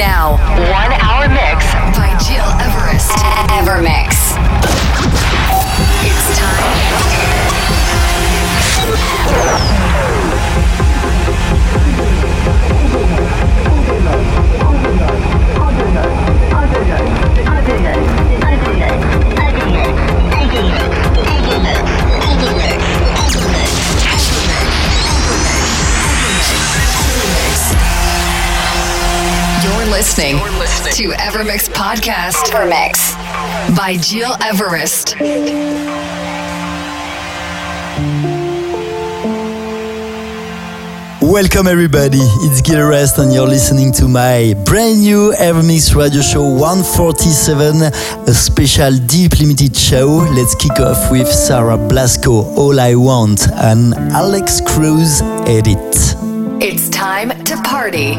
now. One hour mix by Gil Everest. Evermix. It's time. You're listening, You're listening to Evermix Podcast. Evermix by Gil Everest. Welcome everybody, it's Gil Rest and you're listening to my brand new Evermix Radio Show 147, a special deep limited show. Let's kick off with Sarah Blasko, All I Want, and Alex Cruz Edit. It's time to party.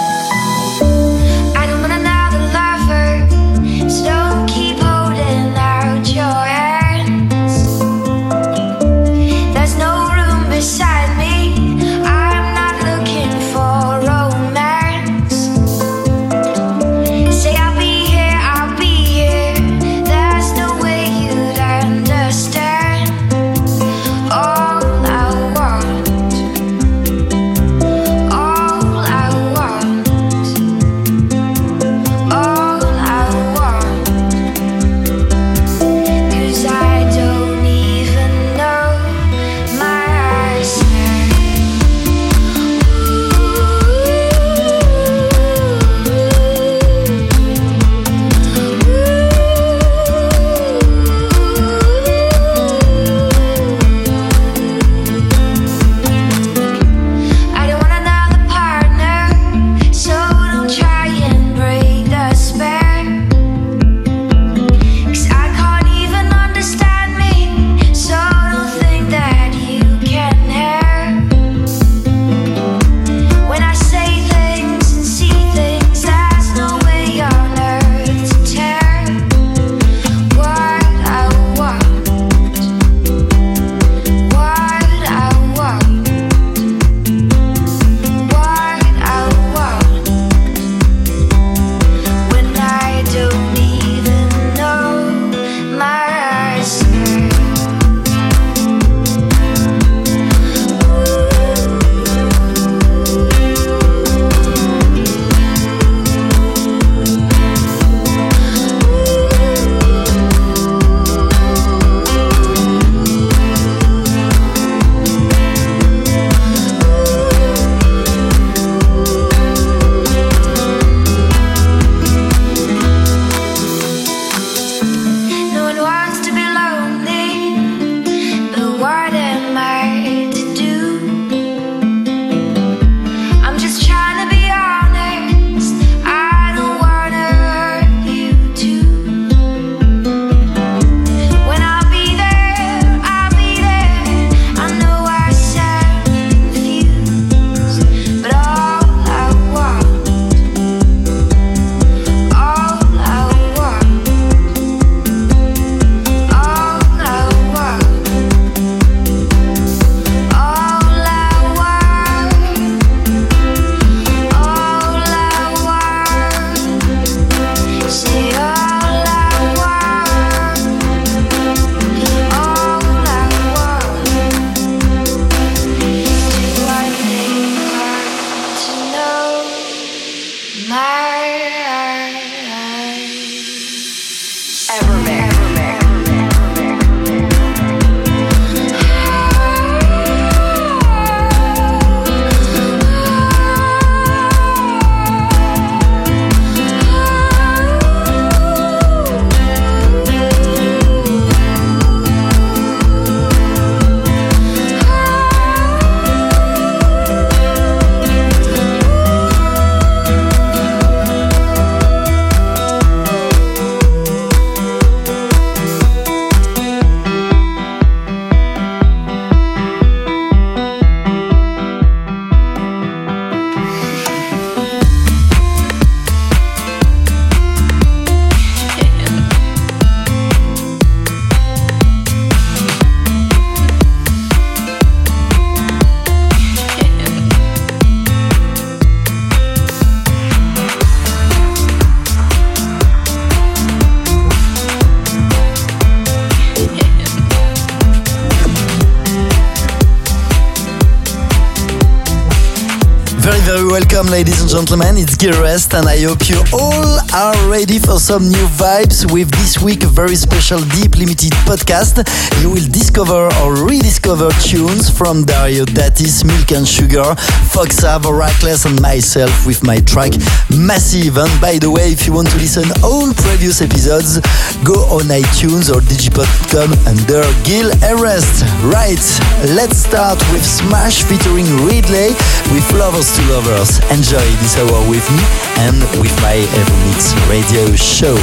Welcome, ladies and gentlemen. It's Gil Everest, and I hope you all are ready for some new vibes with this week a very special Deep Limited podcast. You will discover or rediscover tunes from Dario D'Attis, Milk and Sugar, Foxab, Oracles, and myself with my track Massive. And by the way, if you want to listen all previous episodes, go on iTunes or digipod.com under Gil Everest. Right, let's start with Smash featuring Ridley with Lovers to Lovers. Enjoy this hour with me and with my Evermix radio show.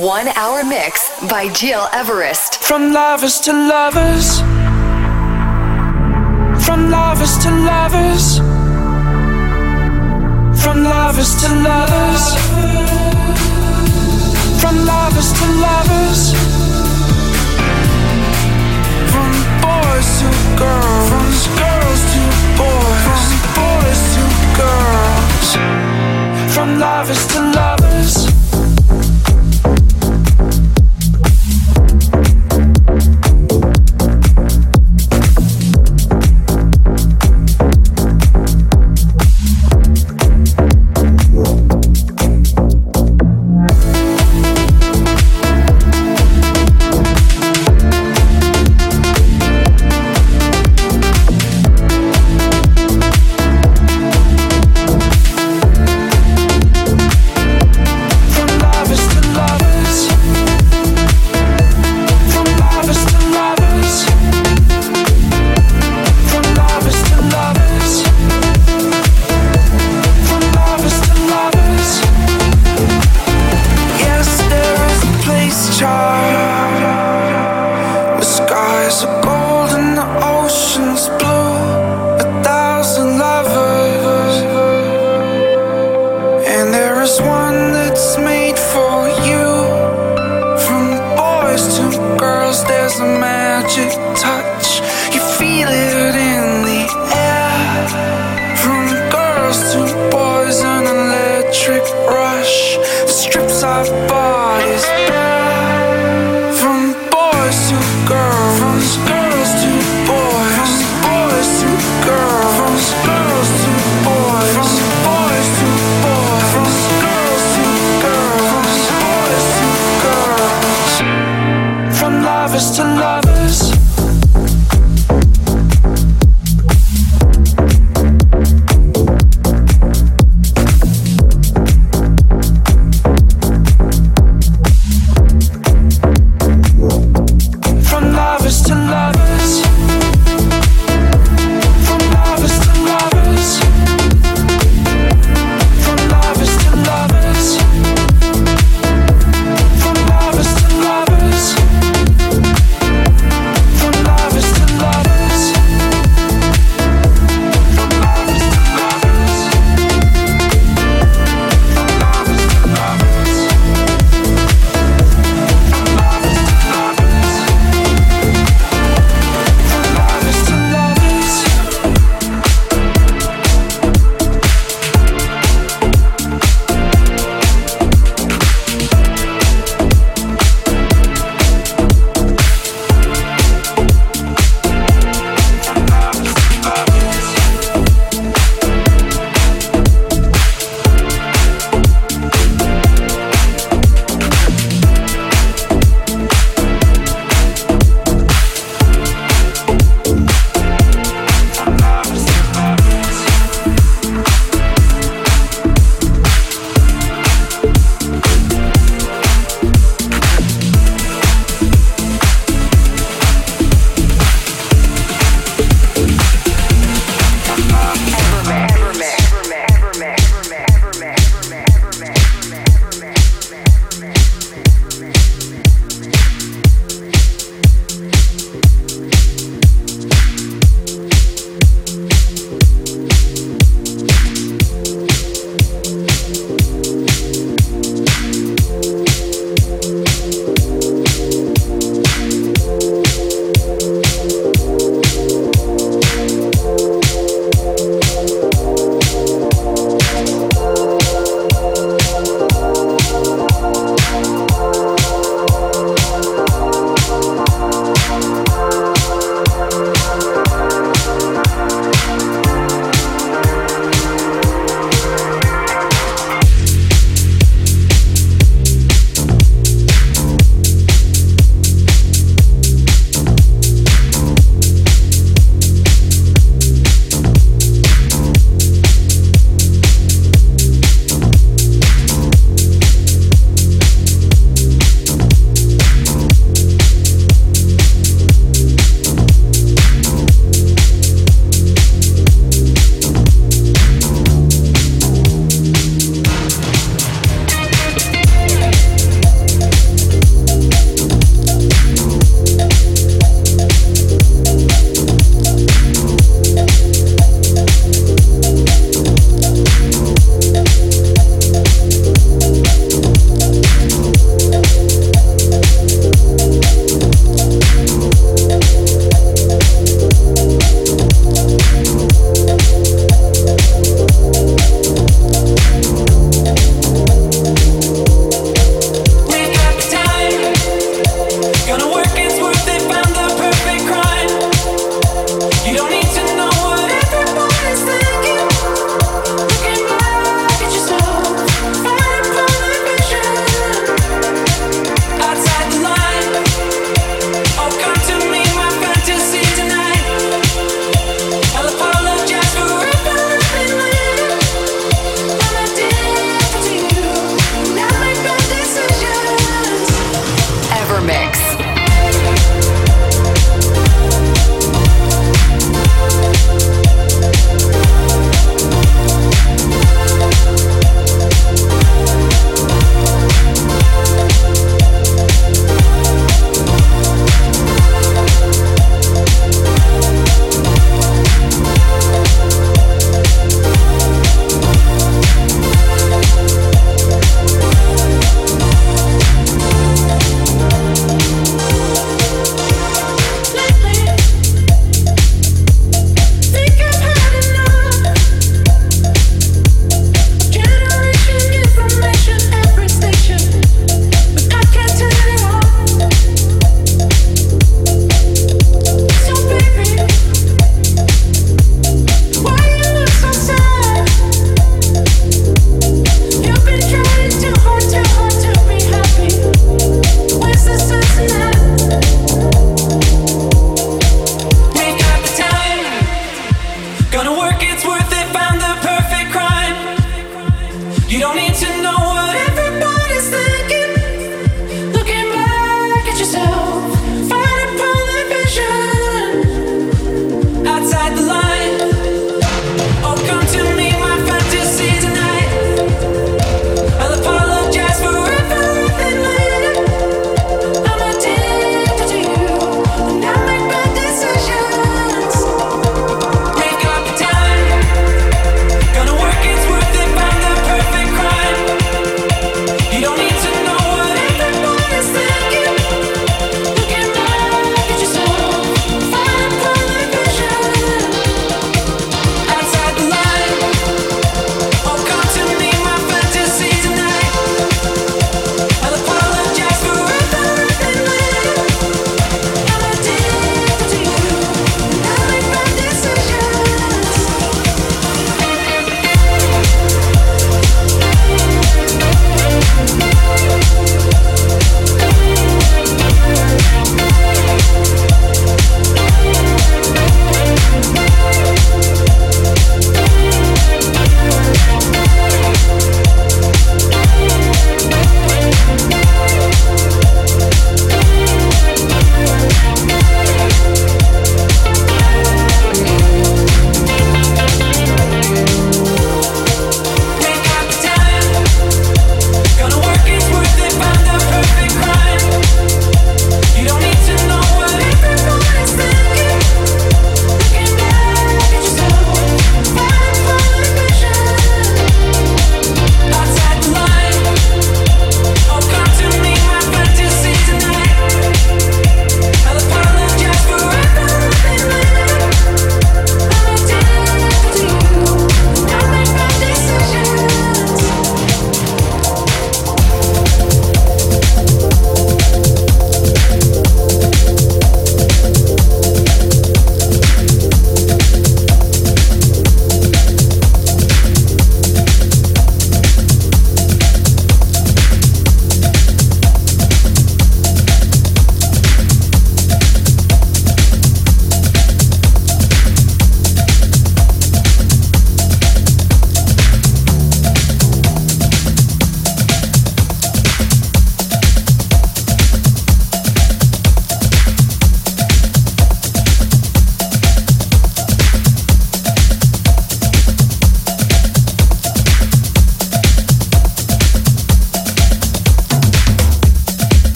One hour mix by Gil Everest. From lovers to lovers. From lovers to lovers. From lovers to lovers. From lovers to lovers. From boys to girls. From girls to boys. From boys to girls. From lovers to lovers. Skies a gold in the ocean's blue.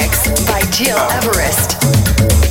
mix by Gil Everest.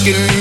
Summertime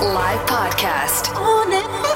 Live Podcast. On it.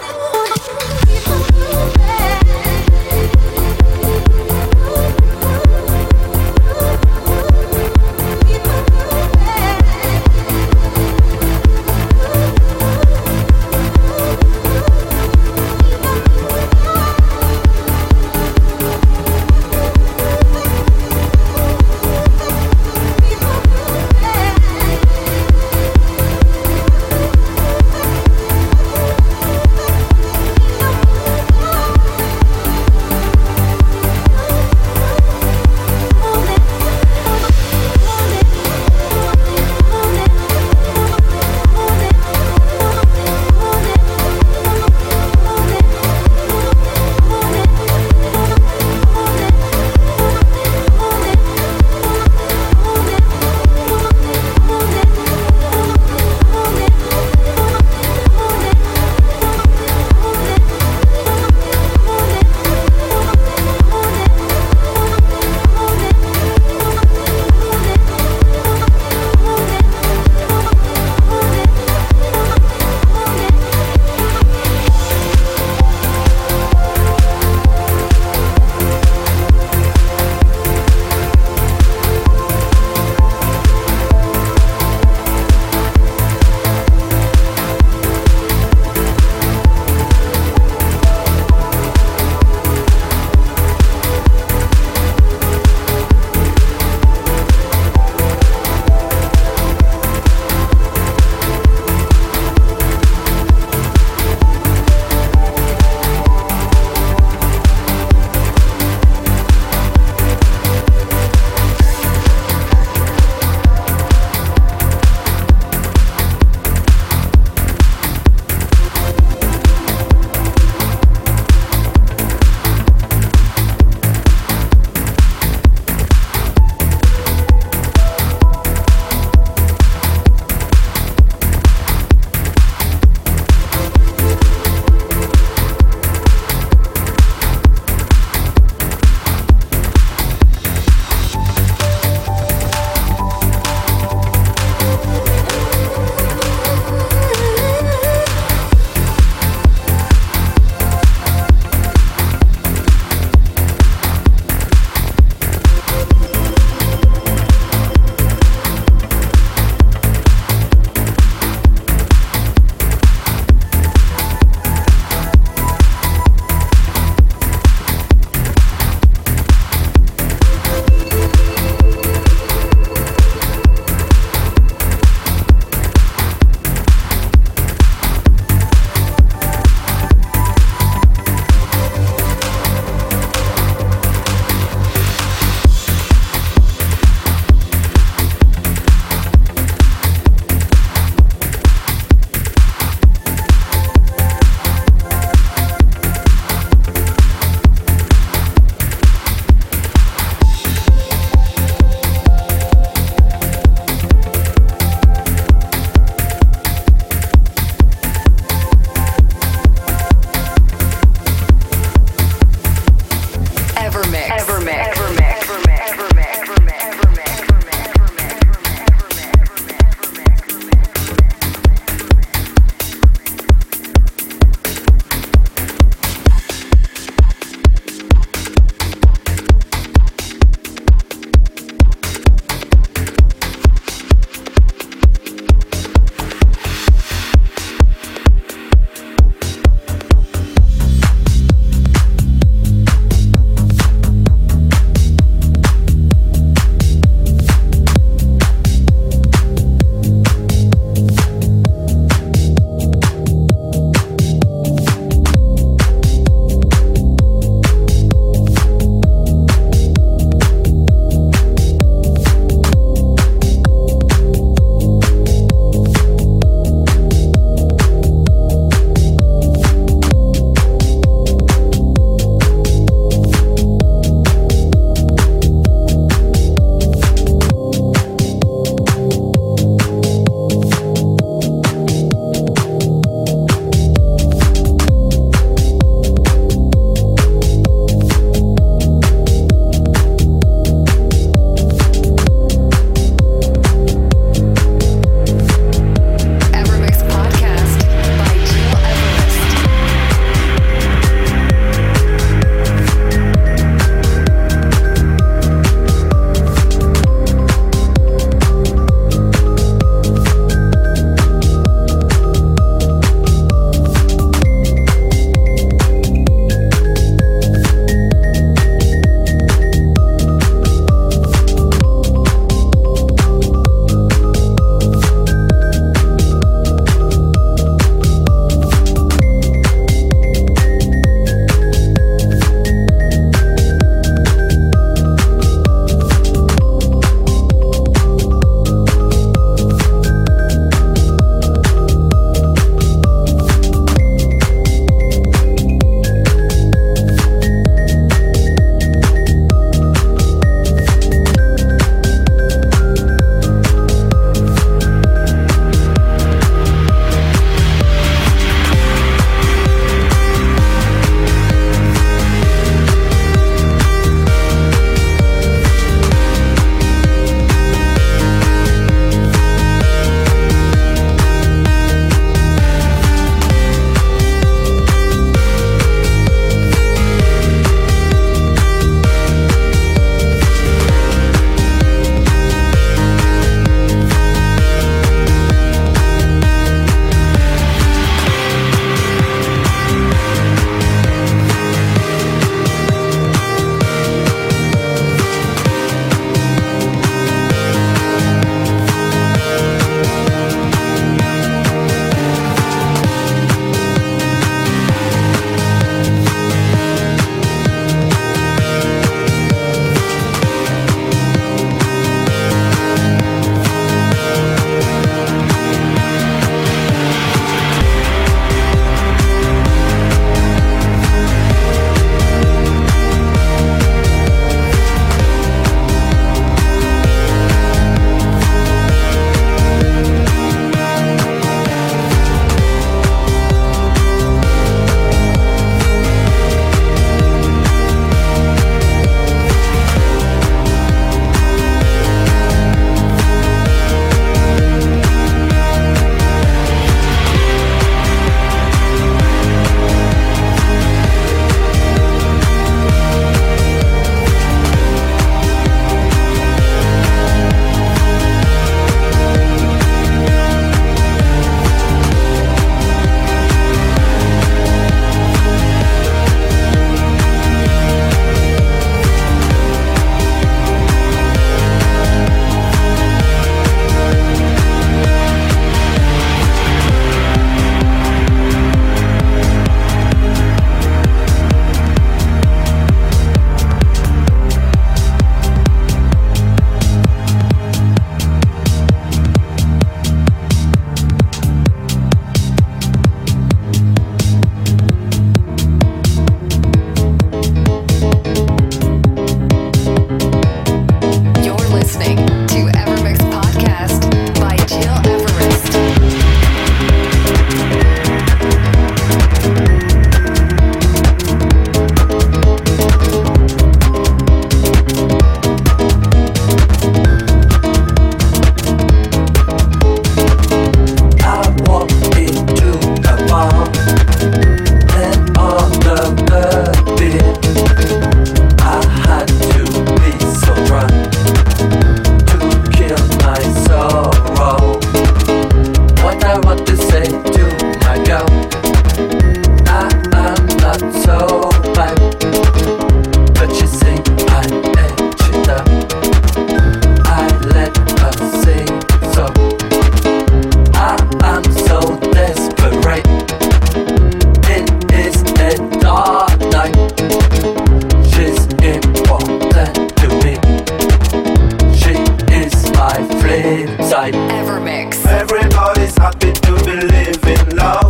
inside. Evermix. Everybody's happy to believe in love.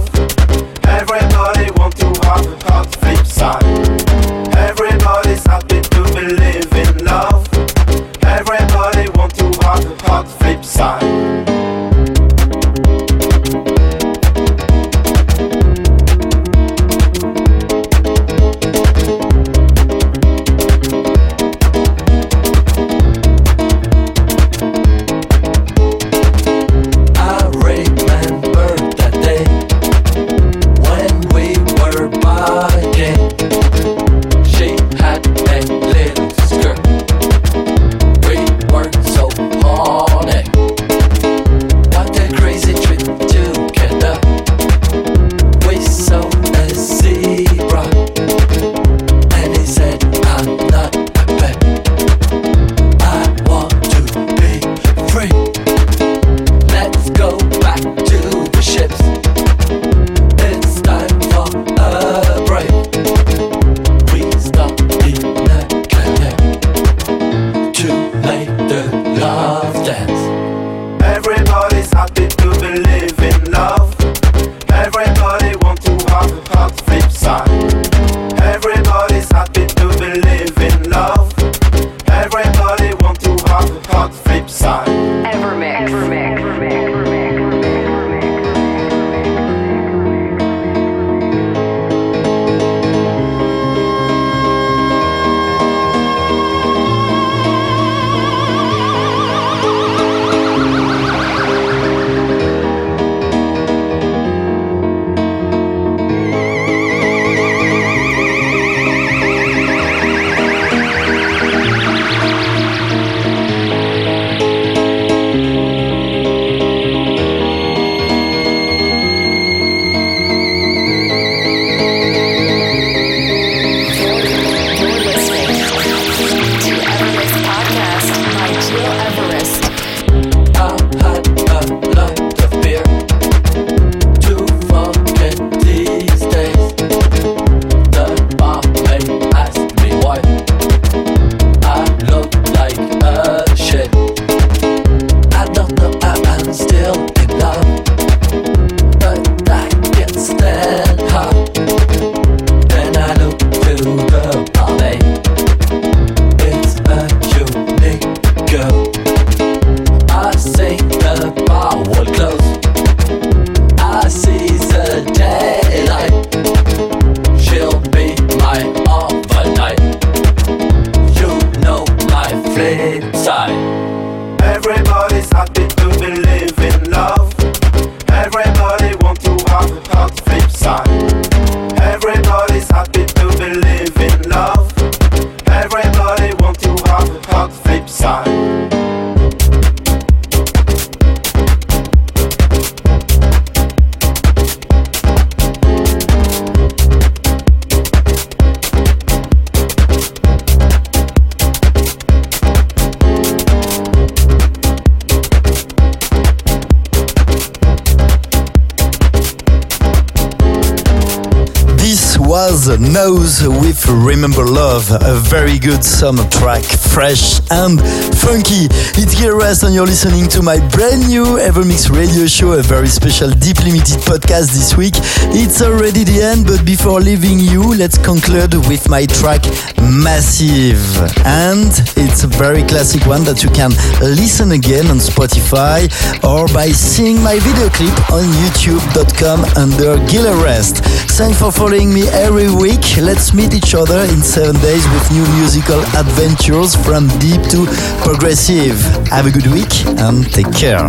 Remember Love, a very good summer track fresh and funky. It's Gil Everest and you're listening to my brand new Evermix radio show, a very special Deep Limited podcast this week. It's already the end, but before leaving you, let's conclude with my track Massive. And it's a very classic one that you can listen again on Spotify or by seeing my video clip on youtube.com under Gil Everest. Thanks for following me every week. Let's meet each other in seven days with new musical adventures from deep to progressive. Have a good week and take care.